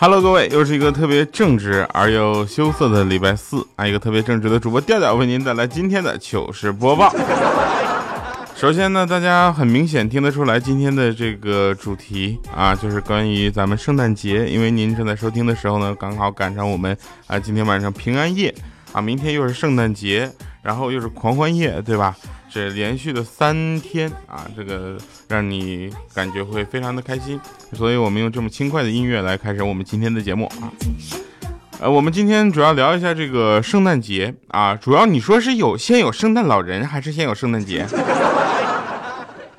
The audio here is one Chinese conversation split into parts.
Hello，各位，又是一个特别正直而又羞涩的礼拜四啊！一个特别正直的主播调调为您带来今天的糗事播报。首先呢，大家很明显听得出来，今天的这个主题啊，就是关于咱们圣诞节。因为您正在收听的时候呢，刚好赶上我们啊今天晚上平安夜啊，明天又是圣诞节，然后又是狂欢夜，对吧？这连续的三天啊，这个让你感觉会非常的开心，所以我们用这么轻快的音乐来开始我们今天的节目啊。呃，我们今天主要聊一下这个圣诞节啊，主要你说是有先有圣诞老人还是先有圣诞节？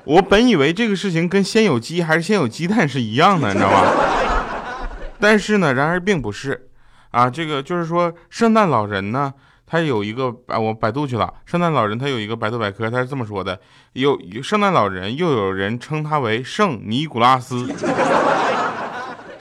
我本以为这个事情跟先有鸡还是先有鸡蛋是一样的，你知道吧？但是呢，然而并不是啊，这个就是说圣诞老人呢。他有一个啊，我百度去了。圣诞老人他有一个百度百科，他是这么说的：有圣诞老人，又有人称他为圣尼古拉斯，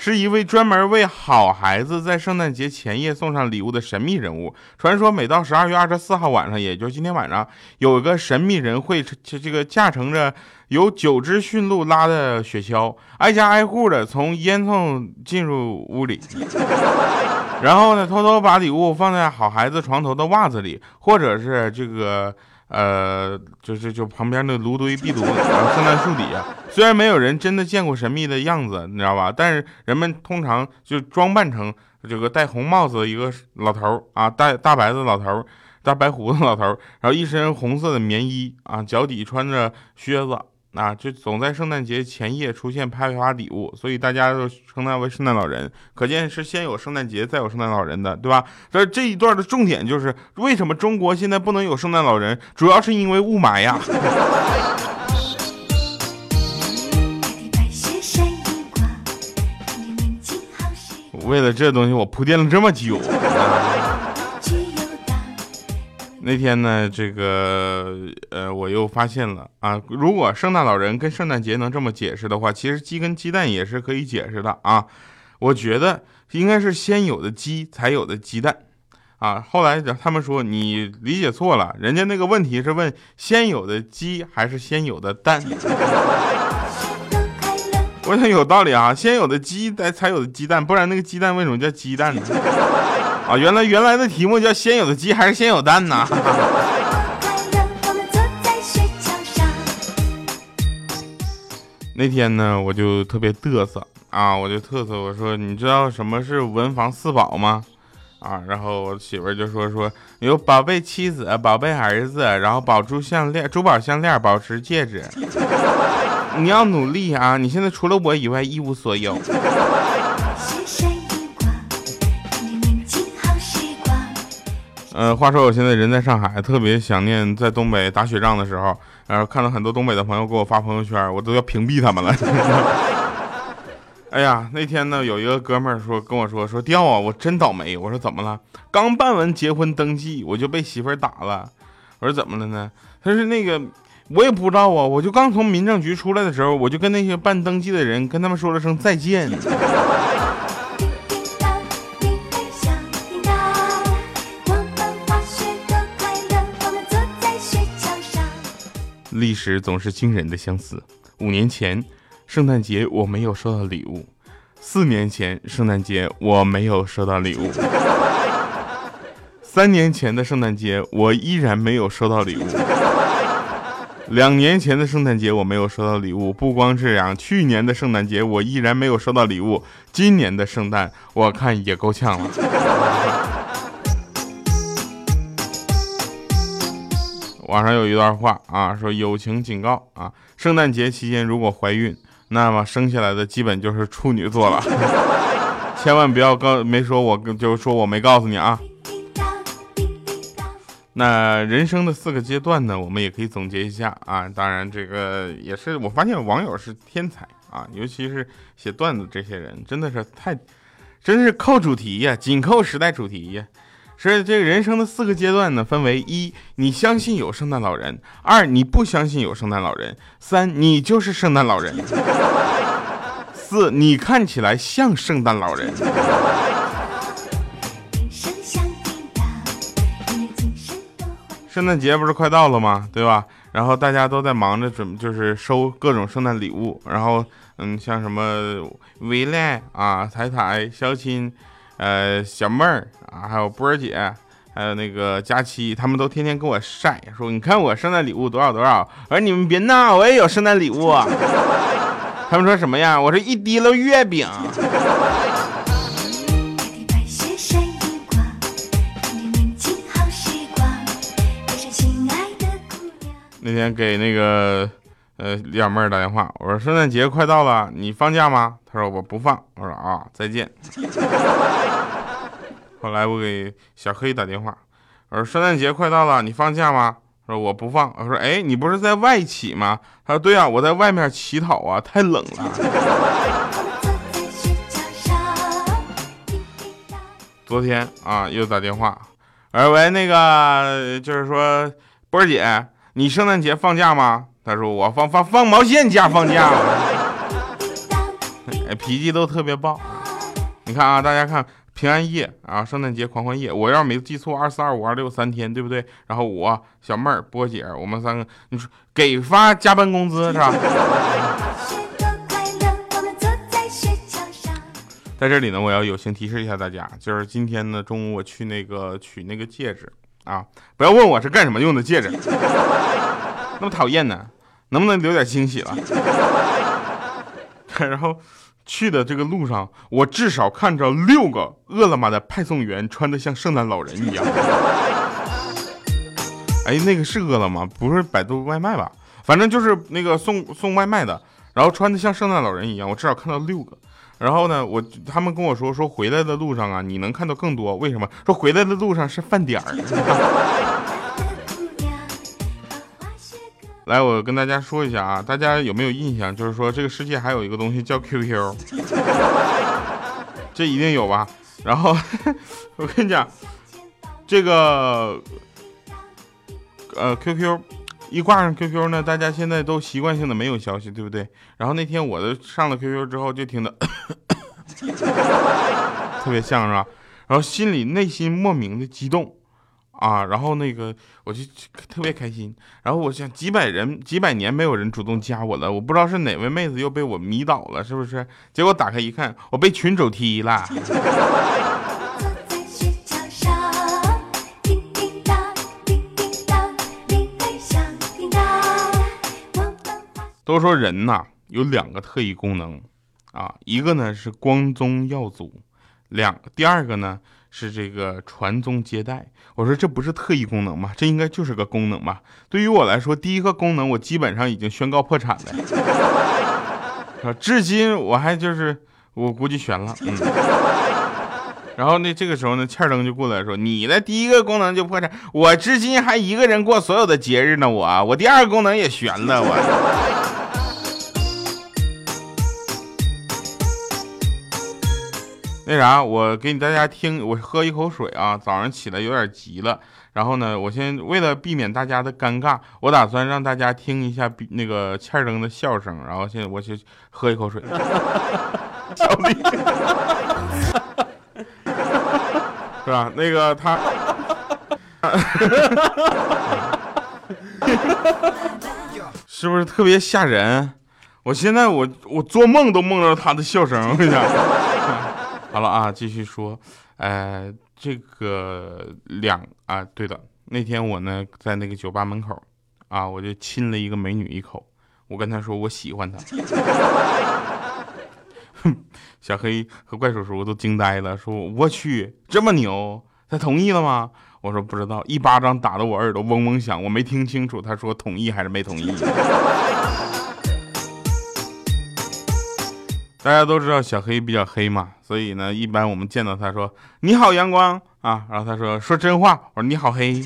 是一位专门为好孩子在圣诞节前夜送上礼物的神秘人物。传说每到十二月二十四号晚上，也就是今天晚上，有一个神秘人会这这个驾乘着由九只驯鹿拉的雪橇，挨家挨户的从烟囱进入屋里。然后呢，偷偷把礼物放在好孩子床头的袜子里，或者是这个呃，就是就旁边那炉堆壁炉，然后圣诞树底下。虽然没有人真的见过神秘的样子，你知道吧？但是人们通常就装扮成这个戴红帽子的一个老头啊，戴大白的老头，大白胡子老头，然后一身红色的棉衣啊，脚底穿着靴子。啊，就总在圣诞节前夜出现派发礼物，所以大家都称他为圣诞老人。可见是先有圣诞节，再有圣诞老人的，对吧？这这一段的重点就是为什么中国现在不能有圣诞老人，主要是因为雾霾呀。为了这东西，我铺垫了这么久。那天呢，这个呃，我又发现了啊，如果圣诞老人跟圣诞节能这么解释的话，其实鸡跟鸡蛋也是可以解释的啊。我觉得应该是先有的鸡才有的鸡蛋啊。后来他们说你理解错了，人家那个问题是问先有的鸡还是先有的蛋。我想有道理啊，先有的鸡才才有的鸡蛋，不然那个鸡蛋为什么叫鸡蛋呢？啊，原来原来的题目叫先有的鸡还是先有蛋呢？那天呢，我就特别嘚瑟啊，我就嘚瑟，我说你知道什么是文房四宝吗？啊，然后我媳妇儿就说说有宝贝妻子、宝贝儿子，然后宝珠项链、珠宝项链、宝石戒指。你要努力啊！你现在除了我以外一无所有。呃，话说我现在人在上海，特别想念在东北打雪仗的时候，然后看到很多东北的朋友给我发朋友圈，我都要屏蔽他们了。哎呀，那天呢，有一个哥们儿说跟我说说掉啊，我真倒霉。我说怎么了？刚办完结婚登记，我就被媳妇儿打了。我说怎么了呢？他说那个我也不知道啊，我就刚从民政局出来的时候，我就跟那些办登记的人跟他们说了声再见。历史总是惊人的相似。五年前，圣诞节我没有收到礼物；四年前，圣诞节我没有收到礼物；三年前的圣诞节我依然没有收到礼物；两年前的圣诞节我没有收到礼物。不光这样，去年的圣诞节我依然没有收到礼物。今年的圣诞，我看也够呛了。网上有一段话啊，说友情警告啊，圣诞节期间如果怀孕，那么生下来的基本就是处女座了，千万不要告没说我就是说我没告诉你啊。那人生的四个阶段呢，我们也可以总结一下啊，当然这个也是我发现网友是天才啊，尤其是写段子这些人，真的是太，真是扣主题呀，紧扣时代主题呀。是这个人生的四个阶段呢，分为一，你相信有圣诞老人；二，你不相信有圣诞老人；三，你就是圣诞老人；四，你看起来像圣诞老人。圣诞节不是快到了吗？对吧？然后大家都在忙着准，就是收各种圣诞礼物。然后，嗯，像什么维赖啊、彩彩、肖亲。呃，小妹儿啊，还有波儿姐，还有那个佳期，他们都天天给我晒，说你看我圣诞礼物多少多少。我说你们别闹，我也有圣诞礼物。他们说什么呀？我说一滴了月饼。那天给那个呃两妹儿打电话，我说圣诞节快到了，你放假吗？他说我不放。我说啊，再见。后来我给小黑打电话，我说圣诞节快到了，你放假吗？他说我不放。我说哎，你不是在外企吗？他说对啊，我在外面乞讨啊，太冷了。昨天啊又打电话，哎喂，那个就是说波儿姐，你圣诞节放假吗？他说我放放放毛线假放假。哎，脾气都特别暴。你看啊，大家看。平安夜啊，圣诞节狂欢夜，我要是没记错，二四二五二六三天，对不对？然后我小妹儿波姐，我们三个，你说给发加班工资是吧？在这里呢，我要友情提示一下大家，就是今天呢中午我去那个取那个戒指啊，不要问我是干什么用的戒指，那么讨厌呢，能不能留点惊喜了？然后。去的这个路上，我至少看着六个饿了么的派送员穿的像圣诞老人一样。哎，那个是饿了么，不是百度外卖吧？反正就是那个送送外卖的，然后穿的像圣诞老人一样。我至少看到六个。然后呢，我他们跟我说说回来的路上啊，你能看到更多。为什么？说回来的路上是饭点儿。来，我跟大家说一下啊，大家有没有印象？就是说，这个世界还有一个东西叫 QQ，这一定有吧？然后 我跟你讲，这个呃 QQ 一挂上 QQ 呢，大家现在都习惯性的没有消息，对不对？然后那天我的上了 QQ 之后，就听到 特别像是吧？然后心里内心莫名的激动。啊，然后那个我就特别开心，然后我想几百人几百年没有人主动加我了，我不知道是哪位妹子又被我迷倒了，是不是？结果打开一看，我被群主踢了。都说人呐有两个特异功能，啊，一个呢是光宗耀祖，两第二个呢。是这个传宗接代，我说这不是特异功能吗？这应该就是个功能吧？对于我来说，第一个功能我基本上已经宣告破产了，至今我还就是我估计悬了，嗯。然后呢，这个时候呢，欠儿登就过来说：“你的第一个功能就破产，我至今还一个人过所有的节日呢，我我第二个功能也悬了，我。”那啥，我给你大家听，我喝一口水啊。早上起来有点急了，然后呢，我先为了避免大家的尴尬，我打算让大家听一下那个欠灯的笑声。然后现在我去喝一口水。是吧？那个他，是不是特别吓人？我现在我我做梦都梦到他的笑声，我跟你讲。好了啊，继续说，呃，这个两啊，对的，那天我呢在那个酒吧门口，啊，我就亲了一个美女一口，我跟她说我喜欢她，哼 小黑和怪叔叔都惊呆了，说我去这么牛，他同意了吗？我说不知道，一巴掌打得我耳朵嗡嗡响，我没听清楚他说同意还是没同意。大家都知道小黑比较黑嘛，所以呢，一般我们见到他说你好阳光啊，然后他说说真话，我说你好黑。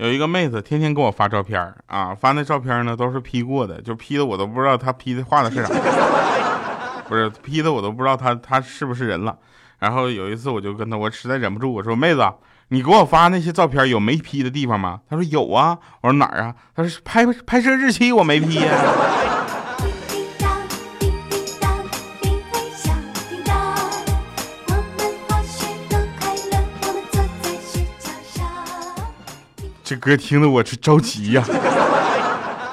有一个妹子天天给我发照片啊，发那照片呢都是 P 过的，就 P 的我都不知道她 P 的画的是啥，不是 P 的我都不知道她她是不是人了。然后有一次我就跟她，我实在忍不住，我说妹子，你给我发那些照片有没 P 的地方吗？她说有啊。我说哪儿啊？她说拍拍摄日期我没 P 呀。这歌听得我是着急呀！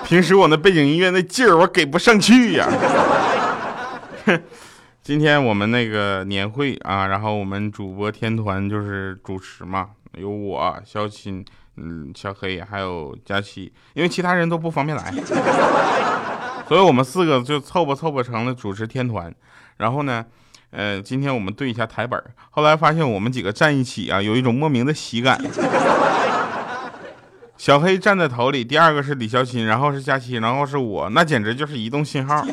平时我那背景音乐那劲儿我给不上去呀。今天我们那个年会啊，然后我们主播天团就是主持嘛，有我肖钦，嗯，小黑还有佳琪，因为其他人都不方便来，所以我们四个就凑吧凑吧成了主持天团。然后呢，呃，今天我们对一下台本，后来发现我们几个站一起啊，有一种莫名的喜感。小黑站在头里，第二个是李潇钦，然后是佳琪，然后是我，那简直就是移动信号。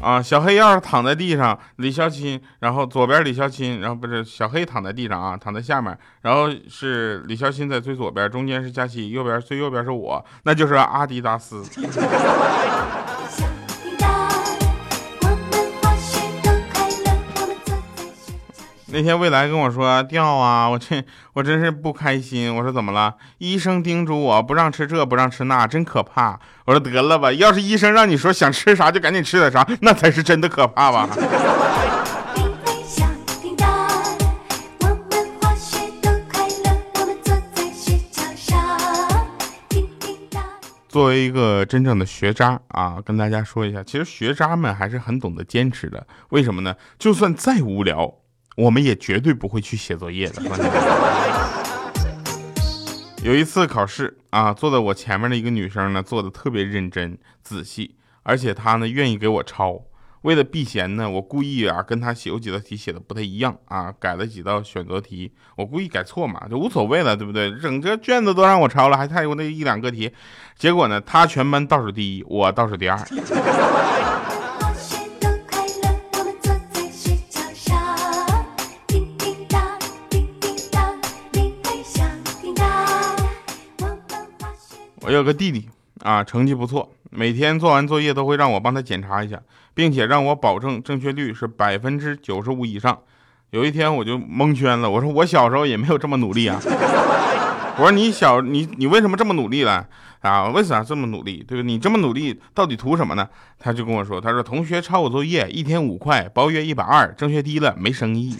啊，小黑要是躺在地上，李潇钦，然后左边李潇钦，然后不是小黑躺在地上啊，躺在下面，然后是李潇钦在最左边，中间是佳琪，右边最右边是我，那就是阿迪达斯。那天未来跟我说掉啊，我这我真是不开心。我说怎么了？医生叮嘱我不让吃这，不让吃那，真可怕。我说得了吧，要是医生让你说想吃啥就赶紧吃点啥，那才是真的可怕吧。作为一个真正的学渣啊，跟大家说一下，其实学渣们还是很懂得坚持的。为什么呢？就算再无聊。我们也绝对不会去写作业的。有一次考试啊，坐在我前面的一个女生呢，做的特别认真仔细，而且她呢愿意给我抄。为了避嫌呢，我故意啊跟她写有几道题写的不太一样啊，改了几道选择题。我故意改错嘛，就无所谓了，对不对？整个卷子都让我抄了，还差有那一两个题。结果呢，她全班倒数第一，我倒数第二。我有个弟弟啊，成绩不错，每天做完作业都会让我帮他检查一下，并且让我保证正确率是百分之九十五以上。有一天我就蒙圈了，我说我小时候也没有这么努力啊。我说你小你你为什么这么努力了啊？为啥这么努力？对吧？你这么努力到底图什么呢？他就跟我说，他说同学抄我作业一天五块，包月一百二，正确低了没生意。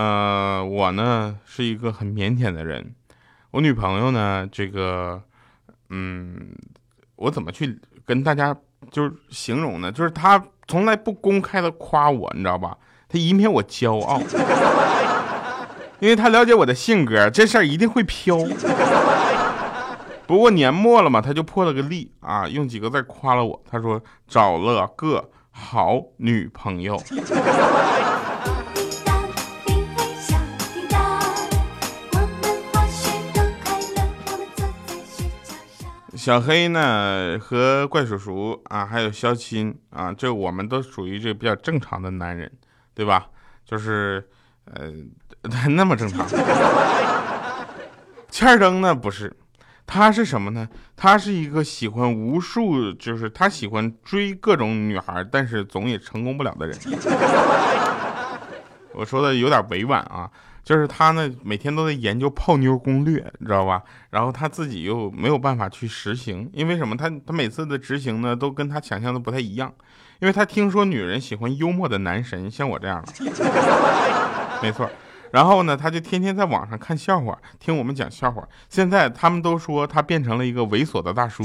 呃，我呢是一个很腼腆的人，我女朋友呢，这个，嗯，我怎么去跟大家就是形容呢？就是她从来不公开的夸我，你知道吧？她以免我骄傲，因为她了解我的性格，这事儿一定会飘。不过年末了嘛，她就破了个例啊，用几个字夸了我，她说找了个好女朋友。小黑呢和怪叔叔啊，还有肖钦啊，这我们都属于这比较正常的男人，对吧？就是，呃，那么正常。欠儿登呢不是，他是什么呢？他是一个喜欢无数，就是他喜欢追各种女孩，但是总也成功不了的人。我说的有点委婉啊。就是他呢，每天都在研究泡妞攻略，你知道吧？然后他自己又没有办法去实行，因为什么？他他每次的执行呢，都跟他想象的不太一样。因为他听说女人喜欢幽默的男神，像我这样的，没错。然后呢，他就天天在网上看笑话，听我们讲笑话。现在他们都说他变成了一个猥琐的大叔。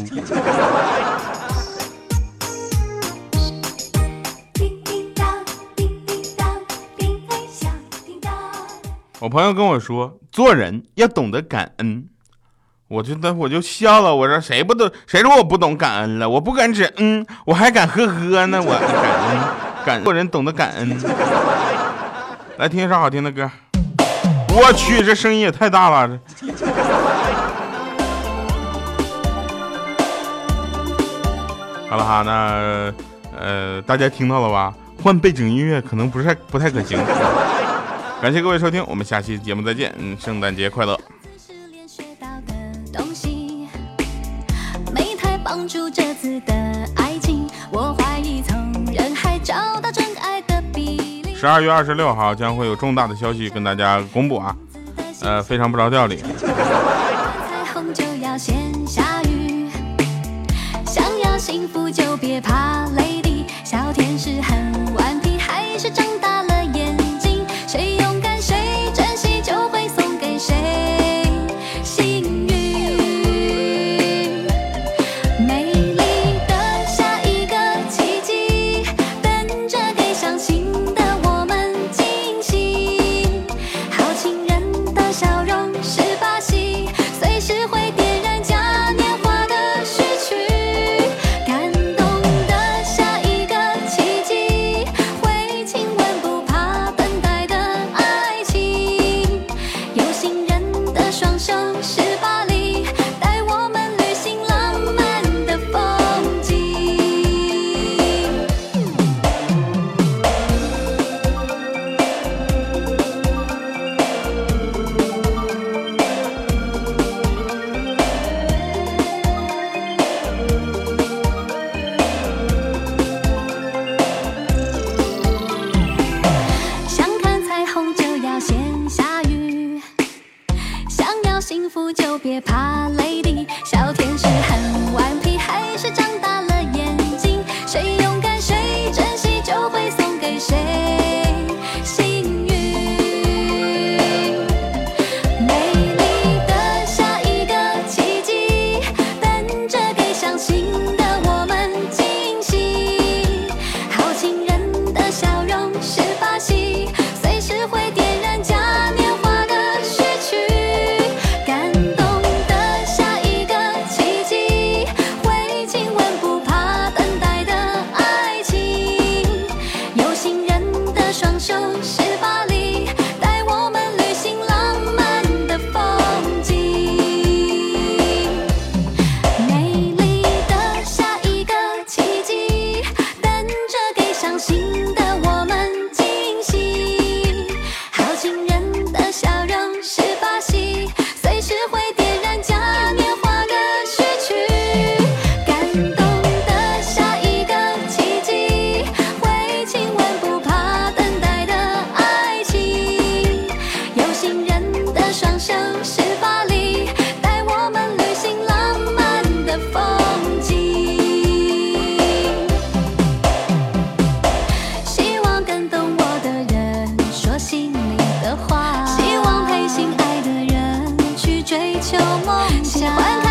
我朋友跟我说，做人要懂得感恩，我就那我就笑了。我说谁不懂？谁说我不懂感恩了？我不敢只嗯，我还敢呵呵呢。我感恩，感做人懂得感恩。来听一首好听的歌。我去，这声音也太大了。好了哈，那呃，大家听到了吧？换背景音乐可能不是太不太可行。感谢各位收听，我们下期节目再见。嗯，圣诞节快乐。十二月二十六号将会有重大的消息跟大家公布啊，呃，非常不着调理。幸福就别怕泪滴，小天使很心去追求梦想。